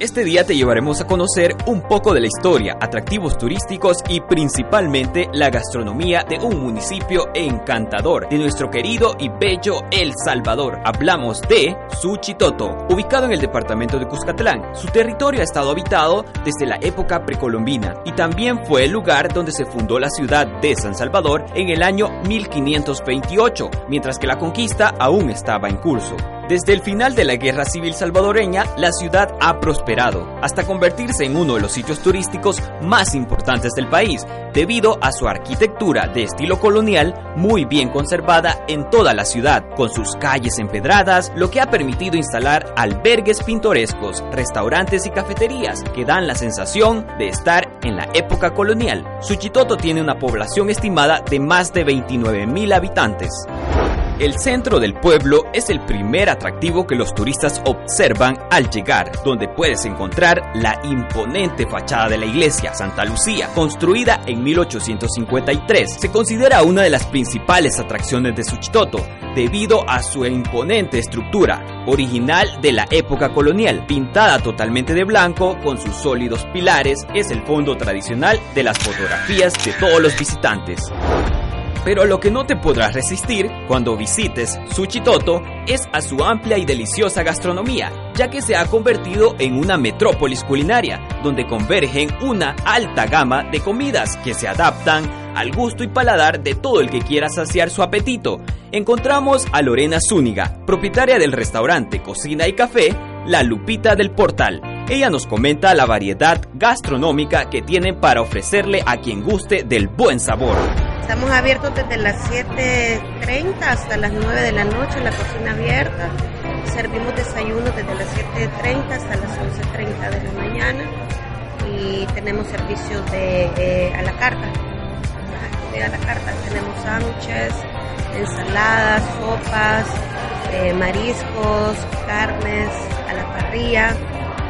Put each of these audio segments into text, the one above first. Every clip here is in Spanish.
Este día te llevaremos a conocer un poco de la historia, atractivos turísticos y principalmente la gastronomía de un municipio encantador de nuestro querido y bello El Salvador. Hablamos de Suchitoto, ubicado en el departamento de Cuscatlán. Su territorio ha estado habitado desde la época precolombina y también fue el lugar donde se fundó la ciudad de San Salvador en el año 1528, mientras que la conquista aún estaba en curso. Desde el final de la Guerra Civil salvadoreña, la ciudad ha prosperado hasta convertirse en uno de los sitios turísticos más importantes del país, debido a su arquitectura de estilo colonial muy bien conservada en toda la ciudad, con sus calles empedradas, lo que ha permitido instalar albergues pintorescos, restaurantes y cafeterías que dan la sensación de estar en la época colonial. Suchitoto tiene una población estimada de más de 29 mil habitantes. El centro del pueblo es el primer atractivo que los turistas observan al llegar, donde puedes encontrar la imponente fachada de la iglesia Santa Lucía, construida en 1853. Se considera una de las principales atracciones de Suchitoto, debido a su imponente estructura, original de la época colonial, pintada totalmente de blanco con sus sólidos pilares, es el fondo tradicional de las fotografías de todos los visitantes. Pero lo que no te podrás resistir cuando visites Suchitoto es a su amplia y deliciosa gastronomía, ya que se ha convertido en una metrópolis culinaria, donde convergen una alta gama de comidas que se adaptan al gusto y paladar de todo el que quiera saciar su apetito. Encontramos a Lorena Zúñiga, propietaria del restaurante Cocina y Café, La Lupita del Portal. Ella nos comenta la variedad gastronómica que tienen para ofrecerle a quien guste del buen sabor. Estamos abiertos desde las 7.30 hasta las 9 de la noche, la cocina abierta. Servimos desayuno desde las 7.30 hasta las 11.30 de la mañana y tenemos servicios de, a la carta. De a la carta tenemos sándwiches, ensaladas, sopas, eh, mariscos, carnes a la parrilla.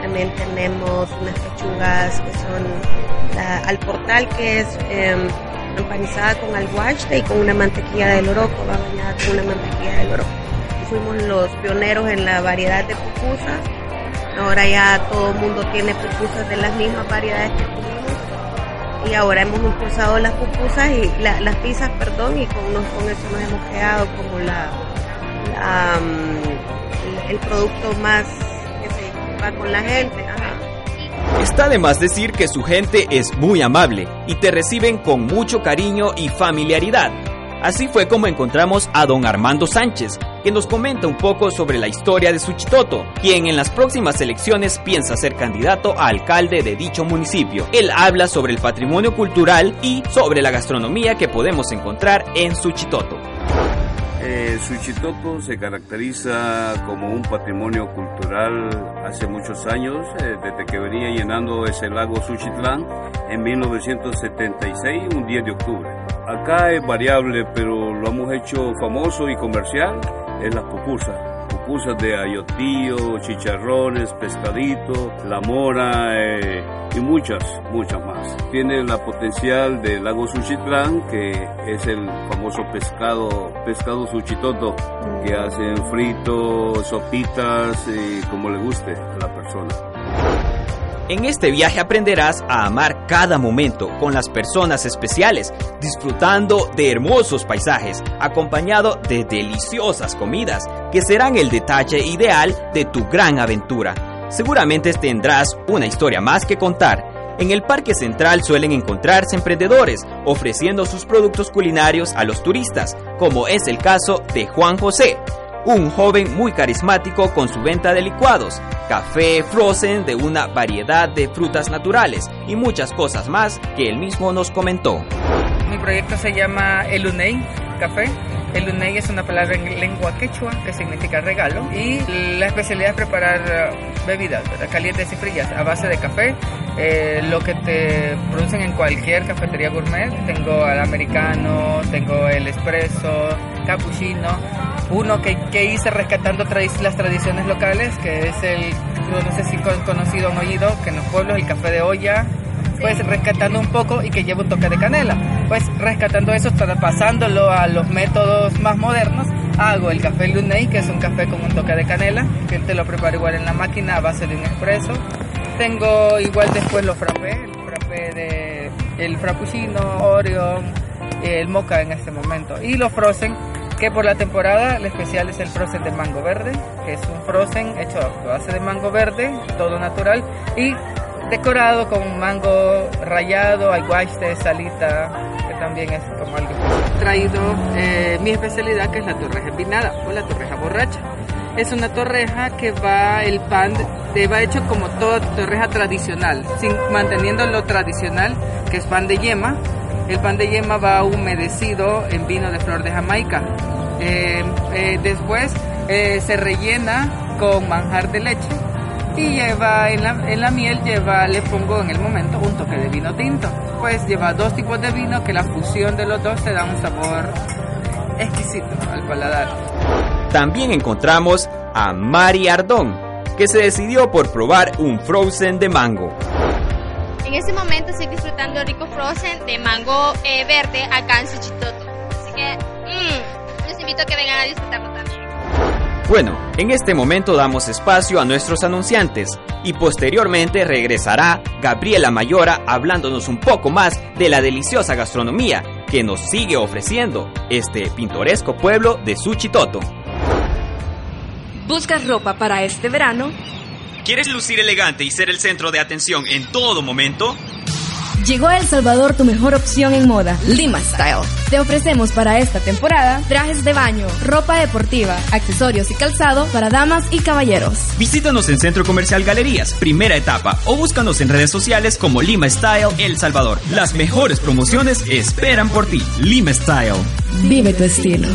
También tenemos unas pechugas que son al portal, que es em, empanizada con alguachte y con una mantequilla de loroco, va bañada con una mantequilla de loroco. Fuimos los pioneros en la variedad de pupusas. Ahora ya todo el mundo tiene pupusas de las mismas variedades que tuvimos. Y ahora hemos impulsado las pupusas y las pizzas, perdón, y con, eso nos hemos quedado como la, mm, el, producto más que se va con la gente. Está de más decir que su gente es muy amable y te reciben con mucho cariño y familiaridad. Así fue como encontramos a don Armando Sánchez, que nos comenta un poco sobre la historia de Suchitoto, quien en las próximas elecciones piensa ser candidato a alcalde de dicho municipio. Él habla sobre el patrimonio cultural y sobre la gastronomía que podemos encontrar en Suchitoto. Eh, Suchitoto se caracteriza como un patrimonio cultural hace muchos años, eh, desde que venía llenando ese lago Suchitlán en 1976, un 10 de octubre. Acá es variable, pero lo hemos hecho famoso y comercial, es las pupusas pupusas de ayotío, chicharrones, pescadito, la mora eh, y muchas, muchas más. Tiene la potencial del lago Suchitlán, que es el famoso pescado, pescado suchitoto, que hacen fritos, sopitas, y como le guste a la persona. En este viaje aprenderás a amar cada momento con las personas especiales, disfrutando de hermosos paisajes, acompañado de deliciosas comidas, que serán el detalle ideal de tu gran aventura. Seguramente tendrás una historia más que contar. En el Parque Central suelen encontrarse emprendedores ofreciendo sus productos culinarios a los turistas, como es el caso de Juan José, un joven muy carismático con su venta de licuados, café frozen de una variedad de frutas naturales y muchas cosas más que él mismo nos comentó. Mi proyecto se llama Elunei Café. Elunei es una palabra en lengua quechua que significa regalo y la especialidad es preparar eh, bebidas calientes y frías a base de café, eh, lo que te producen en cualquier cafetería gourmet. Tengo al americano, tengo el espresso, cappuccino uno que, que hice rescatando las tradiciones locales, que es el, no sé si conocido o oído, que en los pueblos el café de olla, pues rescatando un poco y que lleva un toque de canela. Pues rescatando eso, pasándolo a los métodos más modernos, hago el café Luney, que es un café con un toque de canela, que te lo preparo igual en la máquina a base de un espresso. tengo igual después los frappés, el frappé de el frappuccino, Orion, el mocha en este momento. Y los frozen, que por la temporada el especial es el frozen de mango verde, que es un frozen hecho a base de mango verde, todo natural, y decorado con mango rallado, aguaste, salita, que también es como algo traído eh, mi especialidad que es la torreja empinada o la torreja borracha. Es una torreja que va el pan de, va hecho como toda torreja tradicional, manteniendo lo tradicional que es pan de yema. El pan de yema va humedecido en vino de flor de Jamaica. Eh, eh, después se rellena con manjar de leche y lleva en la, en la miel lleva le pongo en el momento un toque de vino tinto. Pues lleva dos tipos de vino que la fusión de los dos te da un sabor exquisito al paladar. También encontramos a Mari Ardón que se decidió por probar un frozen de mango. En este momento estoy disfrutando rico frozen de mango eh, verde acá en Suchitoto así que mmm, les invito a que vengan a disfrutarlo bueno, en este momento damos espacio a nuestros anunciantes y posteriormente regresará Gabriela Mayora hablándonos un poco más de la deliciosa gastronomía que nos sigue ofreciendo este pintoresco pueblo de Suchitoto. ¿Buscas ropa para este verano? ¿Quieres lucir elegante y ser el centro de atención en todo momento? Llegó a El Salvador tu mejor opción en moda, Lima Style. Te ofrecemos para esta temporada trajes de baño, ropa deportiva, accesorios y calzado para damas y caballeros. Visítanos en Centro Comercial Galerías, primera etapa, o búscanos en redes sociales como Lima Style El Salvador. Las mejores promociones esperan por ti. Lima Style. Vive tu estilo.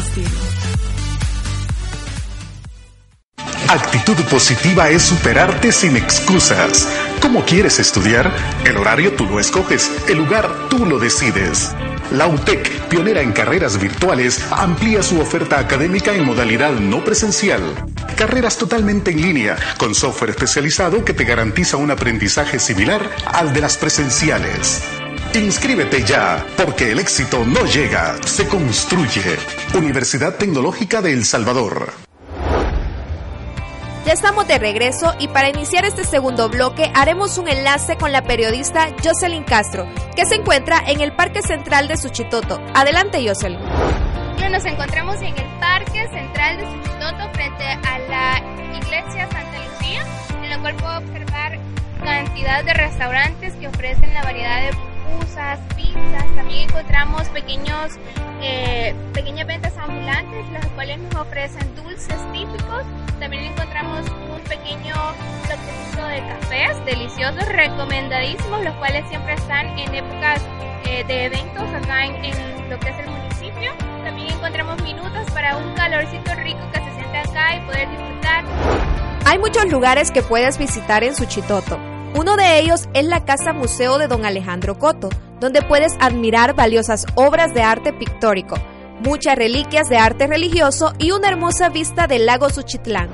Actitud positiva es superarte sin excusas. ¿Cómo quieres estudiar? El horario tú lo escoges, el lugar tú lo decides. La UTEC, pionera en carreras virtuales, amplía su oferta académica en modalidad no presencial. Carreras totalmente en línea, con software especializado que te garantiza un aprendizaje similar al de las presenciales. Inscríbete ya, porque el éxito no llega, se construye. Universidad Tecnológica de El Salvador. Ya estamos de regreso y para iniciar este segundo bloque haremos un enlace con la periodista Jocelyn Castro, que se encuentra en el Parque Central de Suchitoto. Adelante, Jocelyn. Nos encontramos en el Parque Central de Suchitoto frente a la Iglesia Santa Lucía, en la cual puedo observar cantidad de restaurantes que ofrecen la variedad de pupusas, pizzas. También encontramos pequeños, eh, pequeñas ventas ambulantes, las cuales nos ofrecen dulces típicos. También encontramos un pequeño bloquecito de cafés deliciosos, recomendadísimos, los cuales siempre están en épocas eh, de eventos acá en, en lo que es el municipio. También encontramos minutos para un calorcito rico que se siente acá y poder disfrutar. Hay muchos lugares que puedes visitar en Suchitoto. Uno de ellos es la Casa Museo de Don Alejandro Coto, donde puedes admirar valiosas obras de arte pictórico, muchas reliquias de arte religioso y una hermosa vista del lago Suchitlán.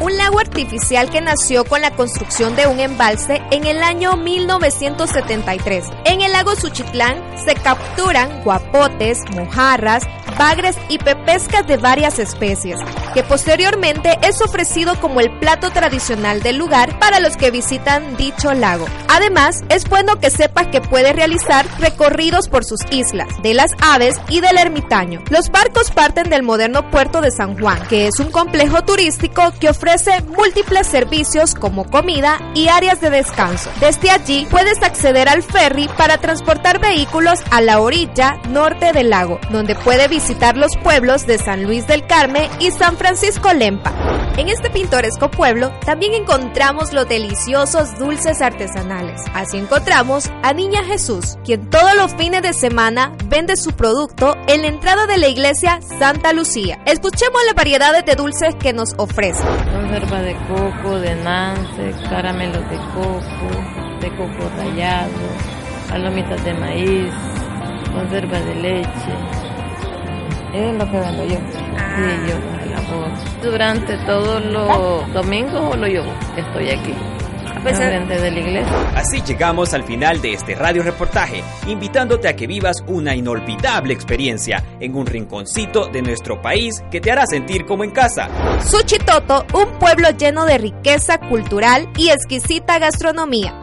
Un lago artificial que nació con la construcción de un embalse en el año 1973. En el lago Suchitlán se capturan guapotes, mojarras, bagres y pepescas de varias especies, que posteriormente es ofrecido como el plato tradicional del lugar para los que visitan dicho lago. Además, es bueno que sepas que puedes realizar recorridos por sus islas, de las aves y del ermitaño. Los barcos parten del moderno puerto de San Juan, que es un complejo turístico que ofrece múltiples servicios como comida y áreas de descanso. Desde allí puedes acceder al ferry para transportar vehículos a la orilla norte del lago, donde puede visitar los pueblos de San Luis del Carmen y San Francisco Lempa. En este pintoresco pueblo también encontramos los deliciosos dulces artesanales. Así encontramos a Niña Jesús, quien todos los fines de semana vende su producto en la entrada de la iglesia Santa Lucía. Escuchemos las variedades de dulces que nos ofrece. Conserva de coco, de nance, caramelos de coco, de coco rallado, palomitas de maíz, conserva de leche. Es lo que vendo yo. Sí, yo. Durante todos los domingos o lo yo estoy aquí. frente de la iglesia. Así llegamos al final de este radio reportaje, invitándote a que vivas una inolvidable experiencia en un rinconcito de nuestro país que te hará sentir como en casa. Suchitoto, un pueblo lleno de riqueza cultural y exquisita gastronomía.